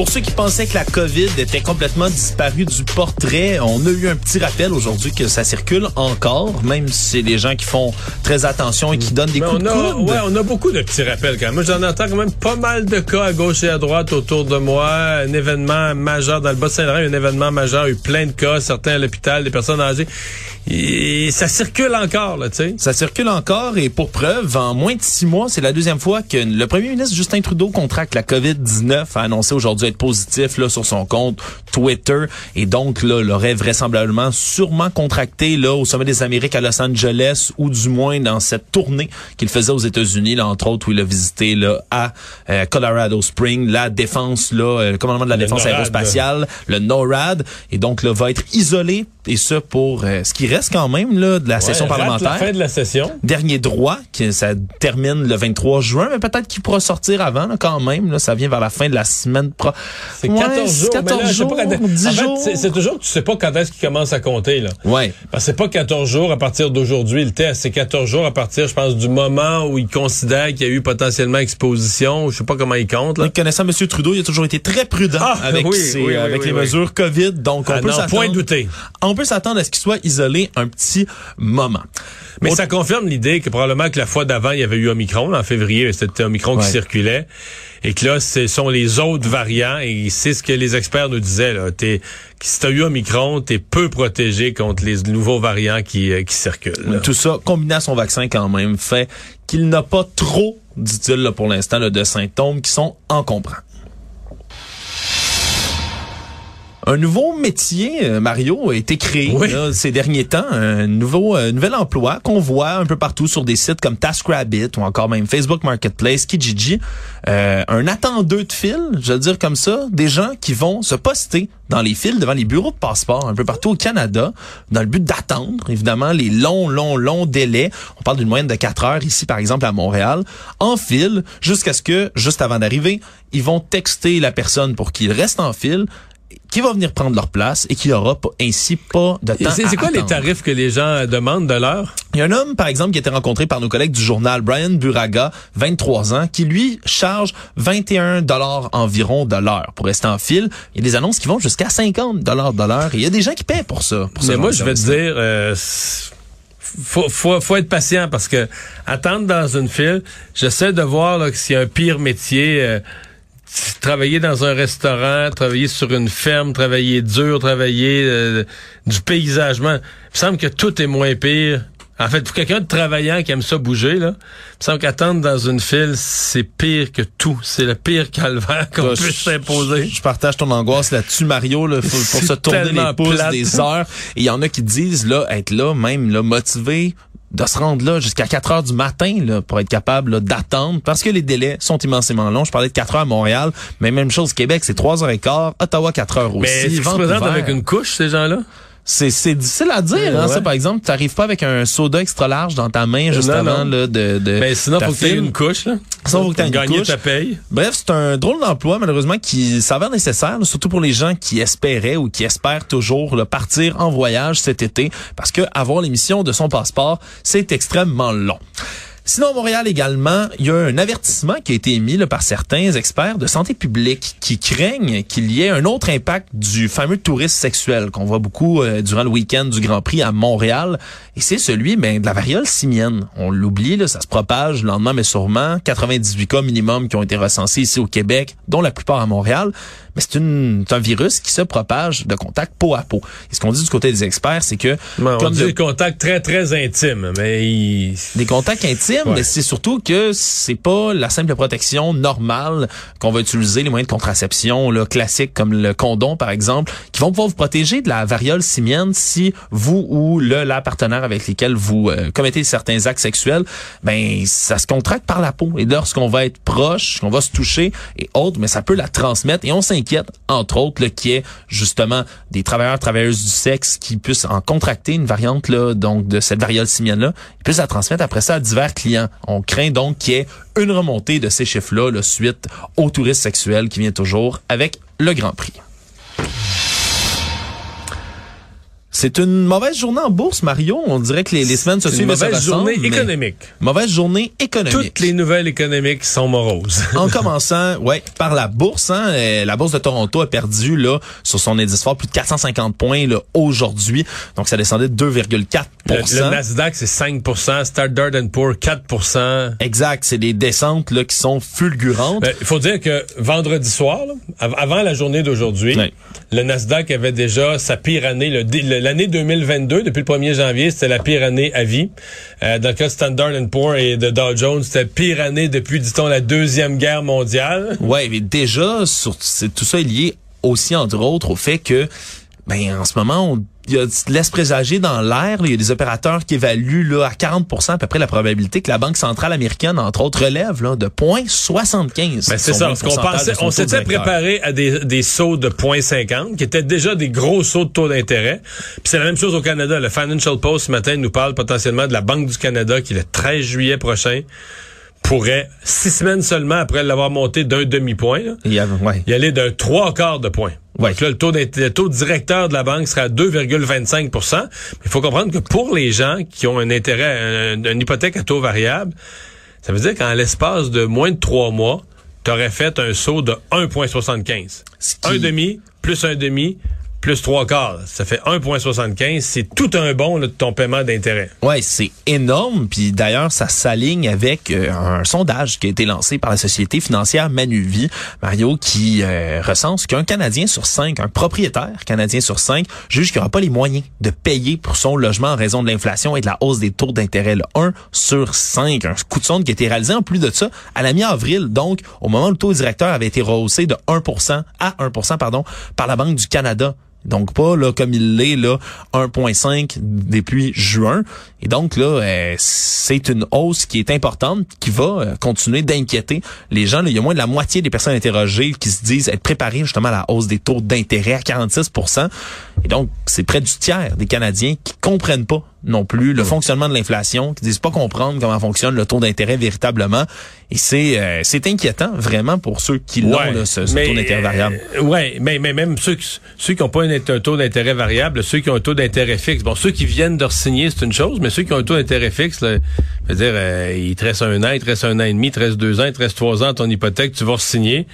Pour ceux qui pensaient que la COVID était complètement disparue du portrait, on a eu un petit rappel aujourd'hui que ça circule encore, même si c'est des gens qui font très attention et qui donnent des Mais coups on de a, coude. ouais, on a beaucoup de petits rappels quand même. Moi, j'en entends quand même pas mal de cas à gauche et à droite autour de moi. Un événement majeur dans le Bas-Saint-Laurent, un événement majeur, il y a eu plein de cas, certains à l'hôpital, des personnes âgées. Et ça circule encore, là, tu sais. Ça circule encore et pour preuve, en moins de six mois, c'est la deuxième fois que le premier ministre Justin Trudeau contracte la COVID-19, a annoncé aujourd'hui être positif là sur son compte Twitter et donc là l'aurait vraisemblablement sûrement contracté là au sommet des Amériques à Los Angeles ou du moins dans cette tournée qu'il faisait aux États-Unis là entre autres où il a visité là à euh, Colorado Springs la défense là euh, le commandement de la Le défense NORAD. aérospatiale le NORAD et donc là va être isolé et ce pour euh, ce qui reste quand même là de la session Ouais, parlementaire la fin de la session. dernier droit, que ça termine le 23 juin, mais peut-être qu'il pourra sortir avant là, quand même. Là, ça vient vers la fin de la semaine C'est Ouais, 14 jours. 14 mais là, je sais pas jours, quand- 10 en fait, jours. c'est- c'est toujours tu sais pas quand est-ce qu'il commence à compter, là. Ouais. Parce que c'est pas 14 jours à partir d'aujourd'hui le test, c'est 14 jours à partir, je pense, du moment où il considère qu'il y a eu potentiellement exposition. Je sais pas comment il compte, là. Connaissant M. Trudeau, il a toujours été très prudent Ah, avec, oui, ses- oui, oui, avec oui, les mesures COVID. Donc, on Ah peut non, point douter. On peut s'attendre à ce qu'il soit isolé un petit moment. Mais Autre- ça confirme l'idée que probablement que la fois d'avant, il y avait eu Omicron. En février, c'était Omicron Ouais. qui circulait. Et que là, ce sont les autres variants. Et c'est ce que les experts nous disaient. Là. T'es, si t'as eu Omicron, t'es peu protégé contre les nouveaux variants qui, euh, circulent. Tout ça, combiné à son vaccin quand même, fait qu'il n'a pas trop, dit-il pour l'instant, de symptômes qui sont encombrants. Un nouveau métier, euh, Mario, a été créé Oui. là, ces derniers temps. Un nouveau, euh, nouvel emploi qu'on voit un peu partout sur des sites comme TaskRabbit ou encore même Facebook Marketplace, Kijiji. Euh, un attendeux de fil, je veux dire comme ça, des gens qui vont se poster dans les files devant les bureaux de passeport un peu partout au Canada dans le but d'attendre, évidemment, les longs, longs, longs délais. On parle d'une moyenne de 4 heures ici, par exemple, à Montréal, en file, jusqu'à ce que, juste avant d'arriver, ils vont texter la personne pour qu'il reste en file qui va venir prendre leur place et qui aura pas- ainsi pas de temps C'est, quoi les tarifs que les gens demandent de l'heure? Il y a un homme, par exemple, qui a été rencontré par nos collègues du journal, Brian Buraga, 23 ans, qui lui charge 21 dollars environ de l'heure pour rester en file. Il y a des annonces qui vont jusqu'à 50 dollars de l'heure il y a des gens qui paient pour ça. pour Mais moi, je vais te dire, euh, faut, faut, faut être patient parce que attendre dans une file, j'essaie de voir s'il y a un pire métier. euh, travailler dans un restaurant, travailler sur une ferme, travailler dur, travailler euh, du paysagement. Il me semble que tout est moins pire. En fait, pour quelqu'un de travaillant qui aime ça bouger, là, il me semble qu'attendre dans une file, c'est pire que tout. C'est le pire calvaire qu'on puisse s'imposer. Je partage ton angoisse là-dessus, Mario, là, faut- pour se tourner les pouces plate. des heures. Et il y en a qui disent, là, être là, même, là, motivé de se rendre là jusqu'à 4 heures du matin là, pour être capable là, d'attendre parce que les délais sont immensément longs. Je parlais de 4 heures à Montréal, mais même chose Québec, c'est 3 heures et quart, Ottawa 4 heures aussi. Mais qu'ils se présentent avec une couche, ces gens-là? C'est difficile à dire, hein, Ouais. ça par exemple, tu arrives pas avec un soda extra large dans ta main juste Non, avant non. là, de, de Ben, sinon, faut que tu aies une couche, là. Sinon, faut que t'aies une gagner couche. ta paye. Bref, c'est un drôle d'emploi, malheureusement, qui s'avère nécessaire, surtout pour les gens qui espéraient ou qui espèrent toujours là, partir en voyage cet été, parce que avoir l'émission de son passeport, c'est extrêmement long. Sinon, à Montréal également, il y a un avertissement qui a été émis là, par certains experts de santé publique qui craignent qu'il y ait un autre impact du fameux tourisme sexuel qu'on voit beaucoup euh, durant le week-end du Grand Prix à Montréal. Et c'est celui ben, de la variole simienne. On l'oublie, là, ça se propage lentement mais sûrement. 98 cas minimum qui ont été recensés ici au Québec, dont la plupart à Montréal. Mais c'est une- c'est un virus qui se propage de contact peau à peau. Et ce qu'on dit du côté des experts, c'est que on comme dit de- le contact très, très intime, mais il... des contacts intimes, Ouais. mais c'est surtout que c'est pas la simple protection normale qu'on va utiliser, les moyens de contraception là, classiques comme le condom par exemple, qui vont pouvoir vous protéger de la variole simienne si vous ou le la partenaire avec lesquels vous euh, commettez certains actes sexuels, ben ça se contracte par la peau. Et lorsqu'on va être proche, qu'on va se toucher et autres, mais ça peut la transmettre. Et on s'inquiète entre autres, là, qui est justement des travailleurs, travailleuses du sexe qui puissent en contracter une variante là, donc de cette variole simienne-là, ils puissent la transmettre après ça à divers On craint donc qu'il y ait une remontée de ces chiffres-là là, suite au tourisme sexuel qui vient toujours avec le Grand Prix. C'est une mauvaise journée en bourse, Mario. On dirait que les, les semaines se suivent. une mauvaise journée économique. Mauvaise journée économique. Toutes les nouvelles économiques sont moroses. en commençant, ouais, par la bourse. Hein, euh, la bourse de Toronto a perdu là sur son indice fort plus de 450 points là aujourd'hui. Donc ça descendait de 2,4 Le, le Nasdaq, c'est 5% Standard Poor's, 4% Exact, c'est des descentes là qui sont fulgurantes. Ben, Il faut dire que vendredi soir, là, av- avant la journée d'aujourd'hui, le Nasdaq avait déjà sa pire année. le le- L'année 2022, depuis le 1er janvier, c'était la pire année à vie. Euh, dans le cas de Standard Poor's et de Dow Jones, c'était la pire année depuis, dit-on, la Deuxième Guerre mondiale. Ouais, mais déjà, sur, tout ça est lié aussi, entre autres, au fait que, ben, en ce moment, on il y a, laisse présager dans l'air, il y a des opérateurs qui évaluent là, à 40% à peu près la probabilité que la Banque centrale américaine, entre autres, relève là, de 0,75. Ben, c'est ça, parce qu'on pensait, on s'était préparé à des, des sauts de 0,50, qui étaient déjà des gros sauts de taux d'intérêt. Puis c'est la même chose au Canada. Le Financial Post ce matin nous parle potentiellement de la Banque du Canada qui le 13 juillet prochain pourrait, six semaines seulement après l'avoir monté d'un demi-point, y ouais. y aller d'un trois quarts de point. Ouais. Là, le taux, d'int- le taux directeur de la banque sera à 2,25% Il faut comprendre que pour les gens qui ont un intérêt, un- une hypothèque à taux variable, ça veut dire qu'en l'espace de moins de trois mois, tu aurais fait un saut de 1,75. Ce qui- Un demi, plus un demi, plus trois quarts. Ça fait 1,75. C'est tout un bon là, de ton paiement d'intérêt. Ouais, c'est énorme. Puis d'ailleurs, ça s'aligne avec euh, un sondage qui a été lancé par la société financière Manuvie, Mario, qui euh, recense qu'un Canadien sur cinq, un propriétaire canadien sur cinq, juge qu'il n'aura pas les moyens de payer pour son logement en raison de l'inflation et de la hausse des taux d'intérêt. Le 1 sur 5, un coup de sonde qui a été réalisé en plus de ça à la mi-avril. Donc, au moment où le taux directeur avait été rehaussé de 1% à 1% pardon, par la Banque du Canada. Donc pas là comme il l'est là 1.5 depuis juin. Et donc là euh, c'est une hausse qui est importante qui va euh, continuer d'inquiéter les gens. Il y a moins de la moitié des personnes interrogées qui se disent être préparées justement à la hausse des taux d'intérêt à 46% et donc c'est près du tiers des Canadiens qui comprennent pas non plus le fonctionnement de l'inflation qui disent pas comprendre comment fonctionne le taux d'intérêt véritablement et c'est euh, c'est inquiétant vraiment pour ceux qui l'ont ce, ce taux d'intérêt variable. euh, ouais, mais, mais même ceux qui ceux qui n'ont pas un, un taux d'intérêt variable, ceux qui ont un taux d'intérêt fixe. Bon, ceux qui viennent de signer, c'est une chose, mais ceux qui ont un taux d'intérêt fixe, là, je veux dire, euh, il te reste un an, il te reste un an et demi, il te reste deux ans, il te reste trois ans ton hypothèque, tu vas signer,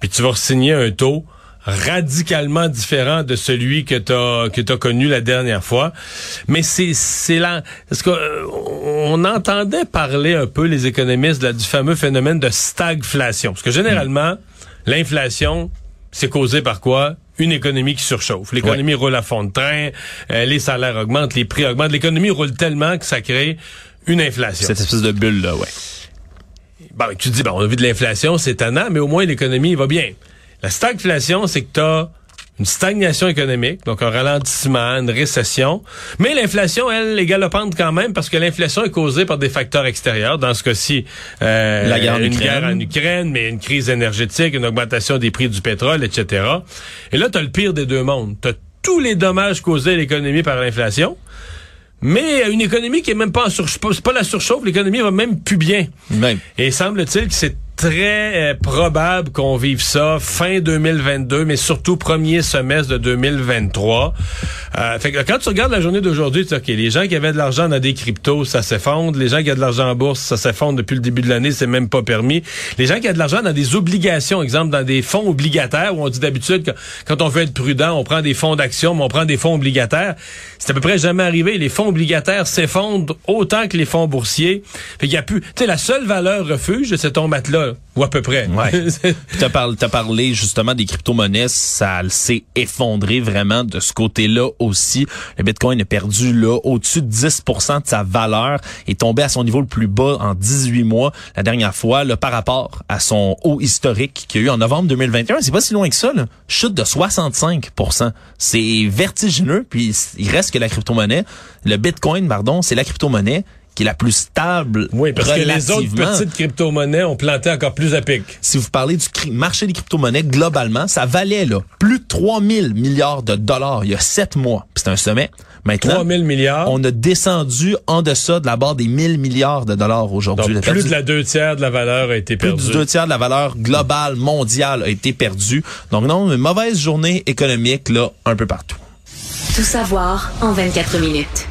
puis tu vas signer un taux radicalement différent de celui que tu as que tu connu la dernière fois mais c'est c'est là parce que euh, on entendait parler un peu les économistes là, du fameux phénomène de stagflation parce que généralement l'inflation c'est causé par quoi? Une économie qui surchauffe. L'économie roule à fond de train, euh, les salaires augmentent, les prix augmentent. L'économie roule tellement que ça crée une inflation. Cette espèce de bulle là, ouais. Bon, tu te dis, bon, on a vu de l'inflation, c'est tannant, mais au moins l'économie va bien. La stagflation, c'est que tu as une stagnation économique, donc un ralentissement, une récession. Mais l'inflation, elle, est galopante quand même parce que l'inflation est causée par des facteurs extérieurs. Dans ce cas-ci, euh, La guerre en une Ukraine. guerre en Ukraine, mais une crise énergétique, une augmentation des prix du pétrole, etc. Et là, tu as le pire des deux mondes. Tu as tous les dommages causés à l'économie par l'inflation. Mais une économie qui est même pas en surchauffe, c'est pas la surchauffe, l'économie va même plus bien. Même. Et semble-t-il que c'est très euh, probable qu'on vive ça fin 2022, mais surtout premier semestre de 2023. Euh, fait que quand tu regardes la journée d'aujourd'hui, tu dis, OK, les gens qui avaient de l'argent dans des cryptos, ça s'effondre. Les gens qui ont de l'argent en bourse, ça s'effondre depuis le début de l'année, c'est même pas permis. Les gens qui ont de l'argent dans des obligations, exemple dans des fonds obligataires, où on dit d'habitude que quand on veut être prudent, on prend des fonds d'action, mais on prend des fonds obligataires. C'est à peu près jamais arrivé. Les fonds obligataires s'effondrent autant que les fonds boursiers. Fait qu'il y a plus, tu sais, la seule valeur refuge, c'est ton matelas, là, ou à peu près. Ouais. Tu as, parlé, t'as parlé justement des crypto-monnaies, ça s'est effondré vraiment de ce côté-là aussi. Le Bitcoin a perdu là au-dessus de 10% de sa valeur et tombé à son niveau le plus bas en 18 mois la dernière fois là, par rapport à son haut historique qu'il y a eu en novembre 2021. C'est pas si loin que ça, là. chute de 65% C'est vertigineux, puis il reste que la crypto-monnaie. Le Bitcoin, pardon, c'est la crypto-monnaie qui est la plus stable. Oui, parce que les autres petites crypto-monnaies ont planté encore plus à pic. Si vous parlez du marché des crypto-monnaies globalement, ça valait là plus de 3 000 milliards de dollars il y a sept mois. Puis C'était un sommet. Maintenant, 3 000 milliards. on a descendu en deçà de la barre des 1000 milliards de dollars aujourd'hui. Plus perdu de la deux tiers de la valeur a été plus perdue. du deux tiers de la valeur globale mondiale a été perdue. Donc non, une mauvaise journée économique là un peu partout. Tout savoir en 24 minutes.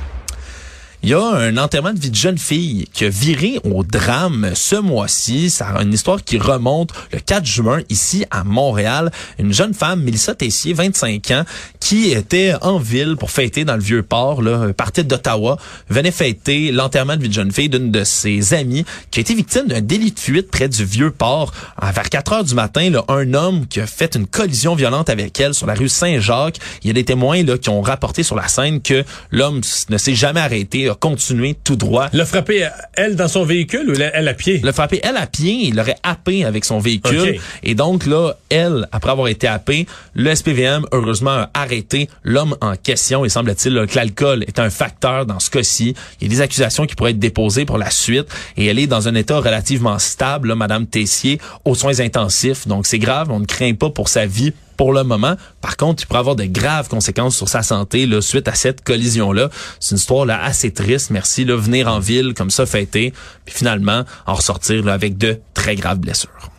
Il y a un enterrement de vie de jeune fille qui a viré au drame ce mois-ci. A une histoire qui remonte le 4 juin ici à Montréal. Une jeune femme, Mélissa Tessier, 25 ans, qui était en ville pour fêter dans le vieux port, là, partie d'Ottawa, venait fêter l'enterrement de vie de jeune fille d'une de ses amies qui a été victime d'un délit de fuite près du vieux port. Vers 4 heures du matin, là, un homme qui a fait une collision violente avec elle sur la rue Saint-Jacques. Il y a des témoins là, qui ont rapporté sur la scène que l'homme ne s'est jamais arrêté, a continué tout droit. L'a frappé, elle, dans son véhicule ou elle, à pied? Le frappé, elle à pied, il l'aurait happé avec son véhicule. Et donc là, elle, après avoir été happée, le SPVM, heureusement, a arrêté l'homme en question. Il semble-t-il que l'alcool est un facteur dans ce cas-ci. Il y a des accusations qui pourraient être déposées pour la suite. Et elle est dans un état relativement stable, là, Madame Tessier, aux soins intensifs. Donc c'est grave, on ne craint pas pour sa vie pour le moment. Par contre, il pourrait avoir de graves conséquences sur sa santé là, suite à cette collision-là. C'est une histoire là, assez triste. Merci. Là, venir en ville comme ça, fêter, puis finalement en ressortir là, avec de très graves blessures.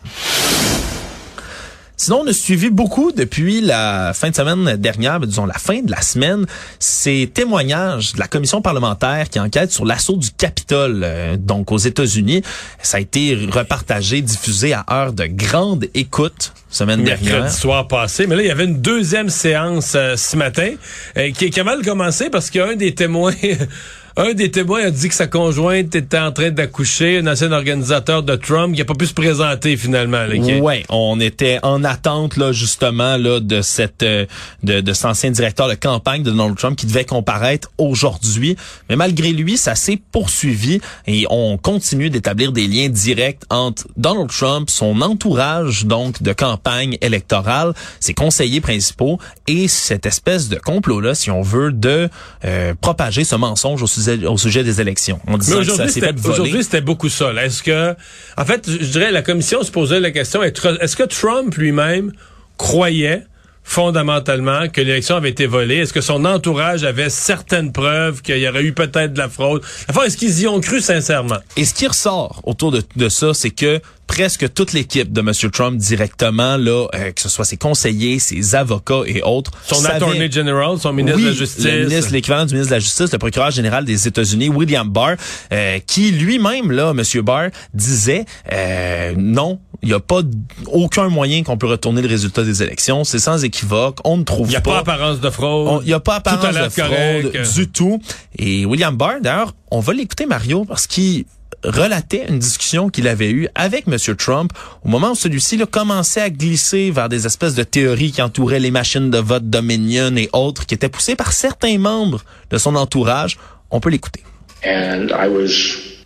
Sinon, on a suivi beaucoup depuis la fin de semaine dernière, ben, disons la fin de la semaine, ces témoignages de la commission parlementaire qui enquête sur l'assaut du Capitole, euh, donc aux États-Unis. Ça a été repartagé, diffusé à heure de grande écoute semaine dernière. mercredi soir passé. Mais là, il y avait une deuxième séance euh, ce matin euh, qui, qui a mal commencé parce qu'un des témoins... Un des témoins a dit que sa conjointe était en train d'accoucher, un ancien organisateur de Trump, qui n'a pas pu se présenter finalement. Là, qui- Ouais, on était en attente là justement là de cette euh, de, de cet ancien directeur de campagne de Donald Trump qui devait comparaître aujourd'hui, mais malgré lui, ça s'est poursuivi et on continue d'établir des liens directs entre Donald Trump, son entourage donc de campagne électorale, ses conseillers principaux et cette espèce de complot là, si on veut, de euh, propager ce mensonge au sujet au sujet des élections. Que ça aujourd'hui, s'est c'était, aujourd'hui, beaucoup ça. Est-ce que, en fait, je dirais, la commission se posait la question, est-ce que Trump lui-même croyait fondamentalement que l'élection avait été volée? Est-ce que son entourage avait certaines preuves qu'il y aurait eu peut-être de la fraude? Enfin, est-ce qu'ils y ont cru sincèrement? Et ce qui ressort autour de, de ça, c'est que presque toute l'équipe de M. Trump directement, là, euh, que ce soit ses conseillers, ses avocats et autres, Son attorney general, son ministre oui, de la Justice. le ministre, l'équivalent du ministre de la Justice, le procureur général des États-Unis, William Barr, euh, qui lui-même, là, M. Barr, disait euh, non, il n'y a pas aucun moyen qu'on peut retourner le résultat des élections. C'est sans équivoque. On ne trouve Il n'y a pas pas. apparence de fraude. Il n'y a pas apparence de fraude correct. du tout. Et William Barr, d'ailleurs, on va l'écouter, Mario, parce qu'il relatait une discussion qu'il avait eue avec M. Trump au moment où celui-ci commençait à glisser vers des espèces de théories qui entouraient les machines de vote Dominion et autres, qui étaient poussées par certains membres de son entourage. On peut l'écouter. And I was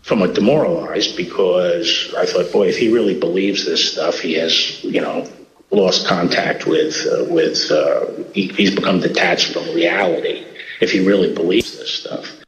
somewhat demoralized because I thought, boy, if he really believes this stuff, he has, you know, lost contact with, uh, with, uh, he, he's become detached from reality. If he really believes this stuff.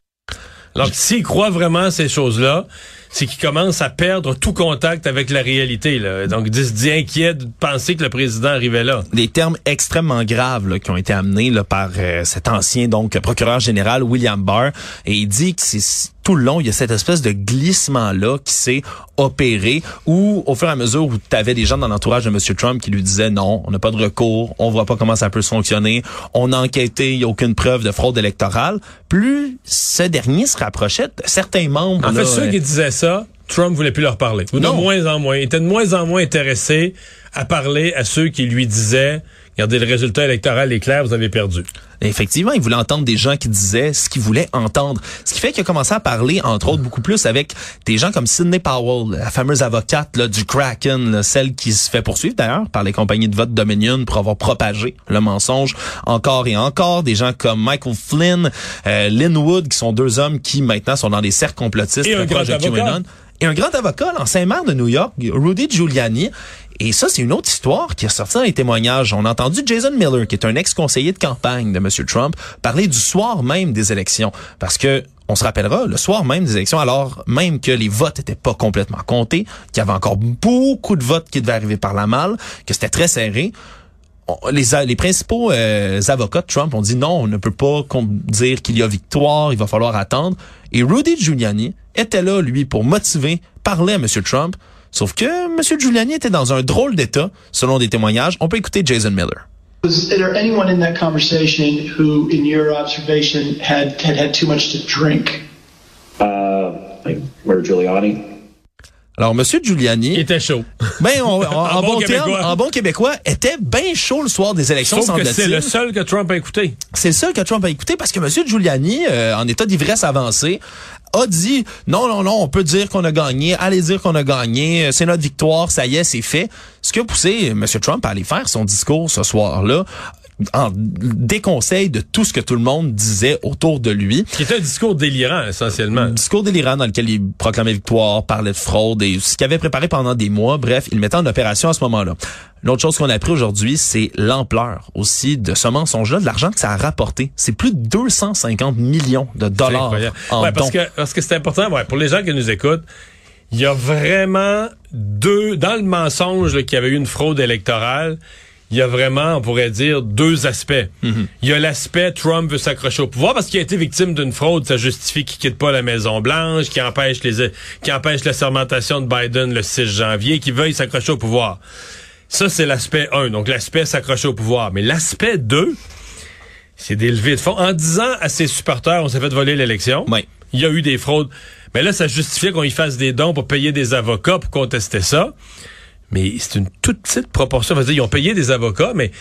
Donc, s'il croit vraiment à ces choses-là, c'est qu'il commence à perdre tout contact avec la réalité. Là. Donc, il se dit inquiet de penser que le président arrivait là. des termes extrêmement graves là, qui ont été amenés là, par euh, cet ancien donc procureur général William Barr et il dit que c'est tout le long il y a cette espèce de glissement là qui s'est opéré où au fur et à mesure où tu avais des gens dans l'entourage de M. Trump qui lui disaient non on n'a pas de recours on voit pas comment ça peut fonctionner on a enquêté il y a aucune preuve de fraude électorale plus ce dernier se rapprochait de certains membres En là, fait, ceux euh, qui disaient ça, Trump voulait plus leur parler. Ou de Non. moins en moins. Il était de moins en moins intéressé à parler à ceux qui lui disaient Regardez, le résultat électoral est clair, vous avez perdu. Effectivement, il voulait entendre des gens qui disaient ce qu'ils voulaient entendre. Ce qui fait qu'il a commencé à parler, entre autres, beaucoup plus avec des gens comme Sidney Powell, la fameuse avocate là, du Kraken, là, celle qui se fait poursuivre d'ailleurs par les compagnies de vote Dominion pour avoir propagé le mensonge encore et encore. Des gens comme Michael Flynn, euh, Lynn Wood, qui sont deux hommes qui maintenant sont dans des cercles complotistes Et un grand avocat. Et un grand avocat, l'ancien maire de New York, Rudy Giuliani. Et ça, c'est une autre histoire qui est sortie dans les témoignages. On a entendu Jason Miller, qui est un ex-conseiller de campagne de M. Trump, parler du soir même des élections. Parce que on se rappellera, le soir même des élections, alors même que les votes étaient pas complètement comptés, qu'il y avait encore beaucoup de votes qui devaient arriver par la malle, que c'était très serré, les, les principaux euh, avocats de Trump ont dit non, on ne peut pas dire qu'il y a victoire, il va falloir attendre. Et Rudy Giuliani était là, lui, pour motiver, parler à M. Trump. Sauf que M. Giuliani était dans un drôle d'état, selon des témoignages. On peut écouter Jason Miller. Was there anyone in that conversation who, in your observation, had had, had too much to drink? Uh, like Giuliani? Alors, Monsieur Giuliani... Il était chaud. Ben, on, en, bon, terme, en bon québécois, était bien chaud le soir des élections, Sauf que c'est le seul que Trump a écouté. C'est le seul que Trump a écouté parce que Monsieur Giuliani, euh, en état d'ivresse avancée, a dit non, non, non, on peut dire qu'on a gagné, allez dire qu'on a gagné, c'est notre victoire, ça y est, c'est fait. Ce qui a poussé M. Trump à aller faire son discours ce soir-là en déconseil de tout ce que tout le monde disait autour de lui. Qui était un discours délirant, essentiellement. Un discours délirant dans lequel il proclamait victoire, parlait de fraude et ce qu'il avait préparé pendant des mois. Bref, il mettait en opération à ce moment-là. L'autre chose qu'on a appris aujourd'hui, c'est l'ampleur aussi de ce mensonge-là, de l'argent que ça a rapporté. C'est plus de 250 millions de dollars en ouais, parce que parce que c'est important ouais, pour les gens qui nous écoutent. Il y a vraiment deux dans le mensonge qu'il y avait eu une fraude électorale il y a vraiment, on pourrait dire, deux aspects. Mhm. Il y a l'aspect Trump veut s'accrocher au pouvoir parce qu'il a été victime d'une fraude, ça justifie qu'il quitte pas la Maison Blanche, qui empêche les qui empêche la sermentation de Biden le 6 janvier, qui veuille s'accrocher au pouvoir. Ça c'est l'aspect 1, donc l'aspect s'accrocher au pouvoir, mais l'aspect 2 c'est d'élever de fonds en disant à ses supporters on s'est fait voler l'élection. Oui. Il y a eu des fraudes. Mais là ça justifiait qu'on y fasse des dons pour payer des avocats pour contester ça. Mais c'est une toute petite proportion. dire, ils ont payé des avocats, mais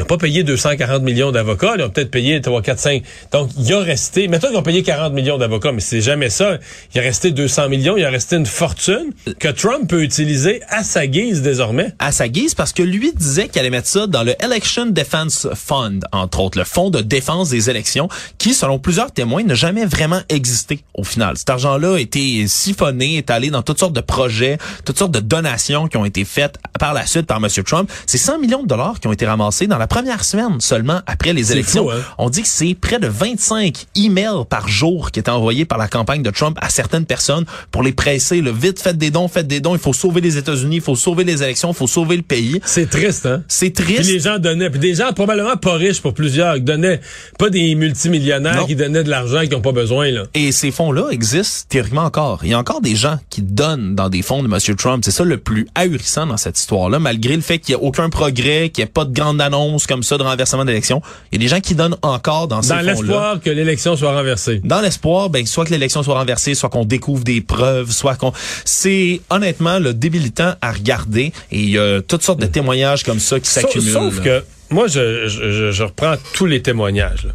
ils n'ont pas payé 240 millions d'avocats, ils ont peut-être payé 3, 4, 5. Donc, il a resté, mettons qu'ils ont payé 40 millions d'avocats, mais c'est jamais ça. Il a resté 200 millions, il a resté une fortune que Trump peut utiliser à sa guise désormais. À sa guise, parce que lui disait qu'il allait mettre ça dans le Election Defense Fund, entre autres, le fonds de défense des élections, qui, selon plusieurs témoins, n'a jamais vraiment existé au final. Cet argent-là a été siphonné, est allé dans toutes sortes de projets, toutes sortes de donations qui ont été faites par la suite par M. Trump. C'est 100 millions de dollars qui ont été ramassés dans la première semaine seulement après les élections. Hein? On dit que c'est près de 25 emails par jour qui étaient envoyés par la campagne de Trump à certaines personnes pour les presser. Le vite, faites des dons, faites des dons. Il faut sauver les États-Unis, il faut sauver les élections, il faut sauver le pays. C'est triste, hein? C'est triste. Puis les gens donnaient, puis des gens probablement pas riches pour plusieurs, qui donnaient pas des multimillionnaires qui donnaient de l'argent qui n'ont pas besoin là. Et ces fonds-là existent théoriquement encore. Il y a encore des gens qui donnent dans des fonds de M. Trump. C'est ça le plus ahurissant dans cette histoire-là, malgré le fait qu'il n'y ait aucun progrès, qu'il n'y ait pas de grande annonce comme ça de renversement d'élection. Il y a des gens qui donnent encore dans ces Dans l'espoir que l'élection soit renversée. Dans l'espoir, ben, soit que l'élection soit renversée, soit qu'on découvre des preuves, soit qu'on... C'est honnêtement le débilitant à regarder et il y a toutes sortes de témoignages comme ça qui s'accumulent. Sauf, que moi, je, je, je, reprends tous les témoignages.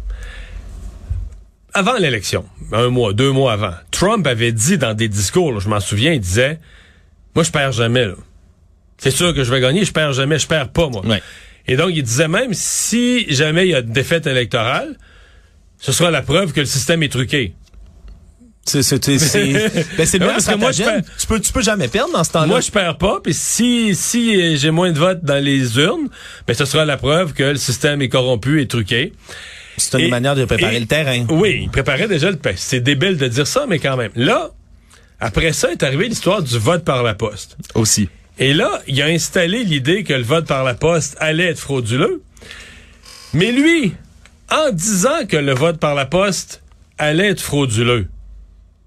Avant l'élection, un mois, deux mois avant, Trump avait dit dans des discours, je m'en souviens, il disait, moi, je perds jamais. C'est sûr que je vais gagner, je perds jamais, je perds pas, moi. Ouais. Et donc, il disait même, si jamais il y a une défaite électorale, ce sera la preuve que le système est truqué. C'est c'est ben c'est parce que moi je tu peux tu peux jamais perdre dans ce temps-là. Moi je perds pas puis si si j'ai moins de votes dans les urnes, ben ce sera la preuve que le système est corrompu et truqué. C'est une manière de préparer le terrain. Oui, il préparait déjà le C'est débile de dire ça mais quand même. Là, après ça est arrivée l'histoire du vote par la poste. Aussi. Et là, il a installé l'idée que le vote par la poste allait être frauduleux. Mais lui, en disant que le vote par la poste allait être frauduleux,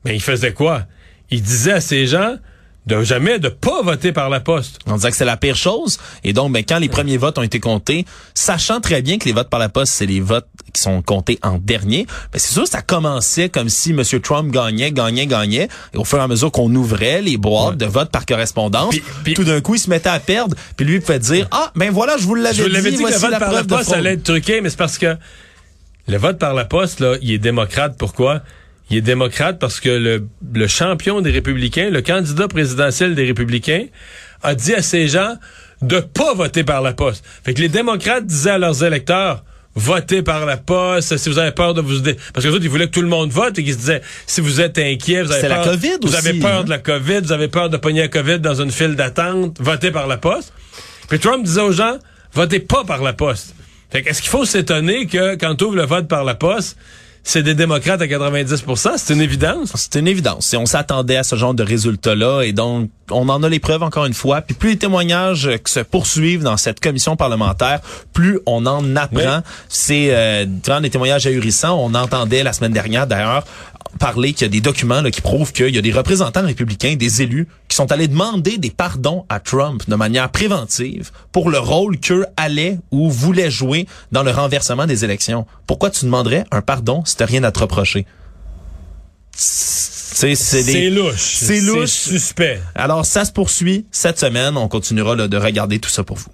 mais il faisait quoi? Il disait à ces gens, de jamais de pas voter par la poste. On disait que c'est la pire chose. Et donc, ben, quand les premiers votes ont été comptés, sachant très bien que les votes par la poste, c'est les votes qui sont comptés en dernier, ben, c'est sûr ça commençait comme si M. Trump gagnait, gagnait, gagnait. Et au fur et à mesure qu'on ouvrait les boîtes de vote par correspondance, tout d'un coup, il se mettait à perdre. Puis lui, il pouvait dire, ah, ben voilà, je vous l'avais dit. Je dit que le vote par la poste allait être truqué, mais c'est parce que le vote par la poste, là, il est démocrate. Pourquoi? Il est démocrate parce que le, le champion des républicains, le candidat présidentiel des républicains, a dit à ces gens de pas voter par la poste. Fait que les démocrates disaient à leurs électeurs, votez par la poste, si vous avez peur de vous... Parce que eux ils voulaient que tout le monde vote et qu'ils se disaient, si vous êtes inquiet, vous avez peur, la COVID vous avez peur de la COVID, vous avez peur de pogner la COVID dans une file d'attente, votez par la poste. Puis Trump disait aux gens, votez pas par la poste. Fait est-ce qu'il faut s'étonner que quand tu ouvres le vote par la poste, c'est des démocrates à 90% c'est une évidence. C'est une évidence. Et on s'attendait à ce genre de résultat-là. Et donc, on en a les preuves encore une fois. Puis plus les témoignages que se poursuivent dans cette commission parlementaire, plus on en apprend. C'est euh, des témoignages ahurissants. On entendait la semaine dernière, d'ailleurs, parler qu'il y a des documents là, qui prouvent qu'il y a des représentants républicains, des élus, qui sont allés demander des pardons à Trump de manière préventive pour le rôle qu'eux allaient ou voulaient jouer dans le renversement des élections. Pourquoi tu demanderais un pardon si t'as rien à te reprocher? C'est louche. C'est louche. suspect. Alors, ça se poursuit cette semaine. On continuera là, de regarder tout ça pour vous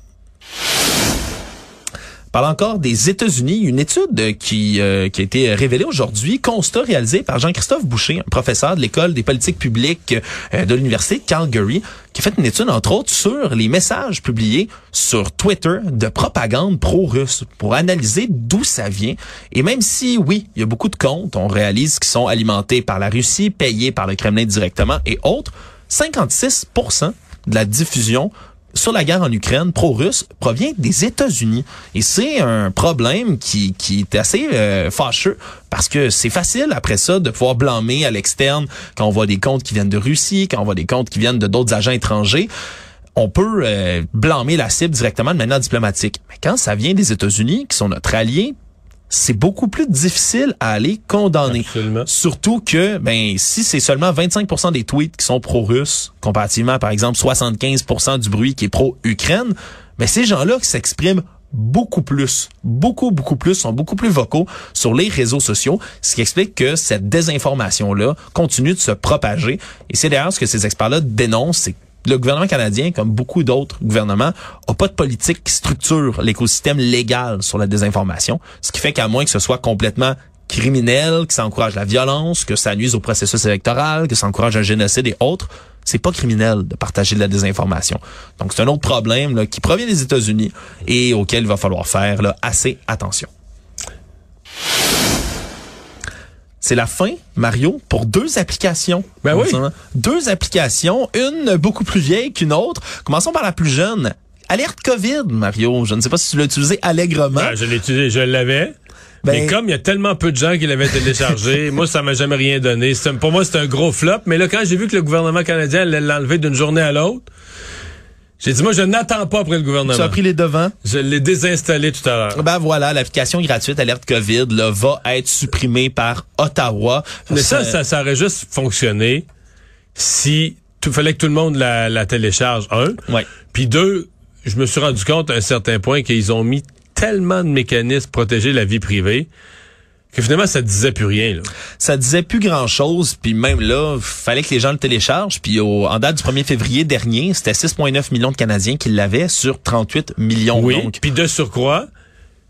parle encore des États-Unis. Une étude qui, euh, a été révélée aujourd'hui, constat réalisé par Jean-Christophe Boucher, professeur de l'école des politiques publiques euh, de l'Université de Calgary, qui a fait une étude, entre autres, sur les messages publiés sur Twitter de propagande pro-russe pour analyser d'où ça vient. Et même si, oui, il y a beaucoup de comptes, on réalise qu'ils sont alimentés par la Russie, payés par le Kremlin directement et autres, 56% de la diffusion sur la guerre en Ukraine pro-russe provient des États-Unis. Et c'est un problème qui, qui est assez euh, fâcheux parce que c'est facile après ça de pouvoir blâmer à l'externe quand on voit des comptes qui viennent de Russie, quand on voit des comptes qui viennent de d'autres agents étrangers on peut euh, blâmer la cible directement de manière diplomatique. Mais quand ça vient des États-Unis, qui sont notre allié, c'est beaucoup plus difficile à aller condamner. Absolument. Surtout que, ben, si c'est seulement 25% des tweets qui sont pro-russes, comparativement, par exemple, 75% du bruit qui est pro-Ukraine, ben, ces gens-là qui s'expriment beaucoup plus, beaucoup, beaucoup plus, sont beaucoup plus vocaux sur les réseaux sociaux, ce qui explique que cette désinformation-là continue de se propager. Et c'est d'ailleurs ce que ces experts-là dénoncent, c'est le gouvernement canadien, comme beaucoup d'autres gouvernements, a pas de politique qui structure l'écosystème légal sur la désinformation, ce qui fait qu'à moins que ce soit complètement criminel, que ça encourage la violence, que ça nuise au processus électoral, que ça encourage un génocide et autres, c'est pas criminel de partager de la désinformation. Donc c'est un autre problème là, qui provient des États-Unis et auquel il va falloir faire là, assez attention. C'est la fin, Mario, pour deux applications. Ben oui. Deux applications, une beaucoup plus vieille qu'une autre. Commençons par la plus jeune. Alerte COVID, Mario. Je ne sais pas si tu l'as utilisé allègrement. Ben, je l'ai utilisé, je l'avais. mais ben, comme il y a tellement peu de gens qui l'avaient téléchargé, moi, ça m'a jamais rien donné. Pour moi, c'est un gros flop. Mais là, quand j'ai vu que le gouvernement canadien allait l'enlever d'une journée à l'autre, j'ai dit, moi, je n'attends pas après le gouvernement. Tu as pris les devants? Je l'ai désinstallé tout à l'heure. Ben voilà, l'application gratuite Alerte COVID là, va être supprimée par Ottawa. Mais ça, ça, ça aurait juste fonctionné si il fallait que tout le monde la, la télécharge, un. Ouais. Puis deux, je me suis rendu compte à un certain point qu'ils ont mis tellement de mécanismes pour protéger la vie privée que finalement ça disait plus rien. Là. Ça disait plus grand chose, puis même là, fallait que les gens le téléchargent. Puis au, en date du 1er février dernier, c'était 6,9 millions de Canadiens qui l'avaient sur 38 millions. Oui. Puis de surcroît,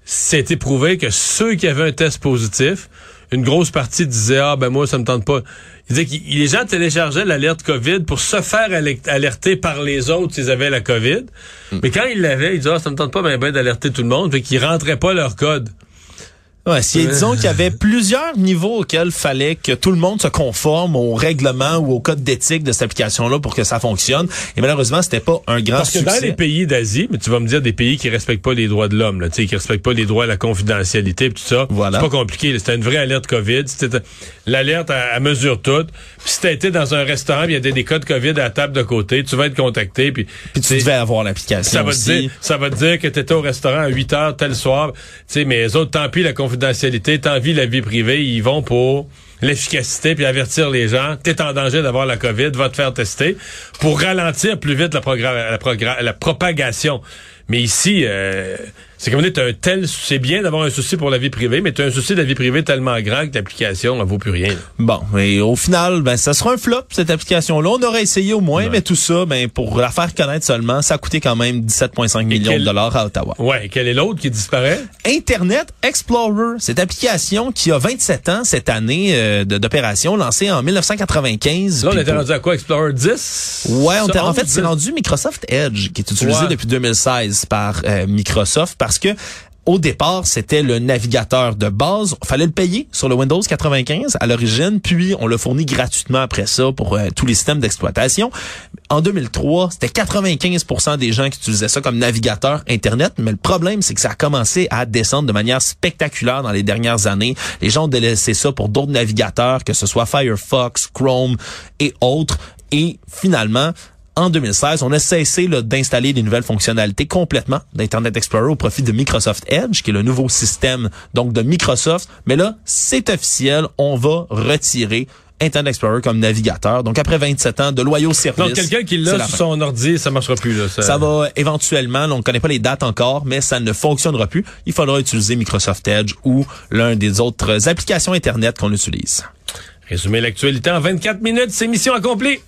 c'est prouvé que ceux qui avaient un test positif, une grosse partie disait ah ben moi ça me tente pas. Il disait que les gens téléchargeaient l'alerte Covid pour se faire alerter par les autres s'ils avaient la Covid. Mm. Mais quand ils l'avaient, ils disaient ah ça me tente pas ben, ben d'alerter tout le monde, fait qu'ils rentraient pas leur code. Ouais, si, disons qu'il y avait plusieurs niveaux auxquels fallait que tout le monde se conforme au règlement ou au code d'éthique de cette application-là pour que ça fonctionne. Et malheureusement, c'était pas un grand Parce que dans les pays d'Asie, mais tu vas me dire des pays qui respectent pas les droits de l'homme, là, qui respectent pas les droits à la confidentialité, tout ça. Voilà. C'est pas compliqué. C'était une vraie alerte COVID. C'était l'alerte à, mesure toute. Puis si été dans un restaurant, il y a des, codes COVID à la table de côté, tu vas être contacté. Puis, puis tu devais avoir l'application. Ça va te dire, ça va te dire que tu étais au restaurant à 8 heures tel soir. Tu sais, mais les autres, tant pis la confidentialité confidentialité, tant la vie privée, ils vont pour l'efficacité puis avertir les gens, t'es en danger d'avoir la COVID, va te faire tester pour ralentir plus vite la, la propagation. Mais ici, euh, c'est comme un tel, c'est bien d'avoir un souci pour la vie privée, mais tu as un souci de la vie privée tellement grand que l'application, elle vaut plus rien. Bon, et au final, ben, ça sera un flop, cette application-là. On aurait essayé au moins, mais tout ça, ben, pour la faire connaître seulement, ça a coûté quand même 17,5 millions de dollars à Ottawa. Ouais, quel est l'autre qui disparaît? Internet Explorer, cette application qui a 27 ans cette année euh, d'opération, lancée en 1995. Là, on était rendu à quoi? Explorer 10? Ouais, on en fait, c'est rendu Microsoft Edge, qui est utilisé depuis 2016 par euh, Microsoft parce que au départ, c'était le navigateur de base. Il fallait le payer sur le Windows 95 à l'origine, puis on l'a fourni gratuitement après ça pour euh, tous les systèmes d'exploitation. En 2003, c'était 95% des gens qui utilisaient ça comme navigateur Internet, mais le problème, c'est que ça a commencé à descendre de manière spectaculaire dans les dernières années. Les gens ont délaissé ça pour d'autres navigateurs, que ce soit Firefox, Chrome et autres. Et finalement, en 2016, on a cessé d'installer des nouvelles fonctionnalités complètement d'Internet Explorer au profit de Microsoft Edge, qui est le nouveau système donc de Microsoft. Mais là, c'est officiel, on va retirer Internet Explorer comme navigateur. Donc après 27 ans de loyaux services. Donc quelqu'un qui l'a sur son ordi, ça marchera plus là. Ça, ça va éventuellement, on ne connaît pas les dates encore, mais ça ne fonctionnera plus. Il faudra utiliser Microsoft Edge ou l'un des autres applications Internet qu'on utilise. Résumer l'actualité en 24 minutes, c'est mission accomplie.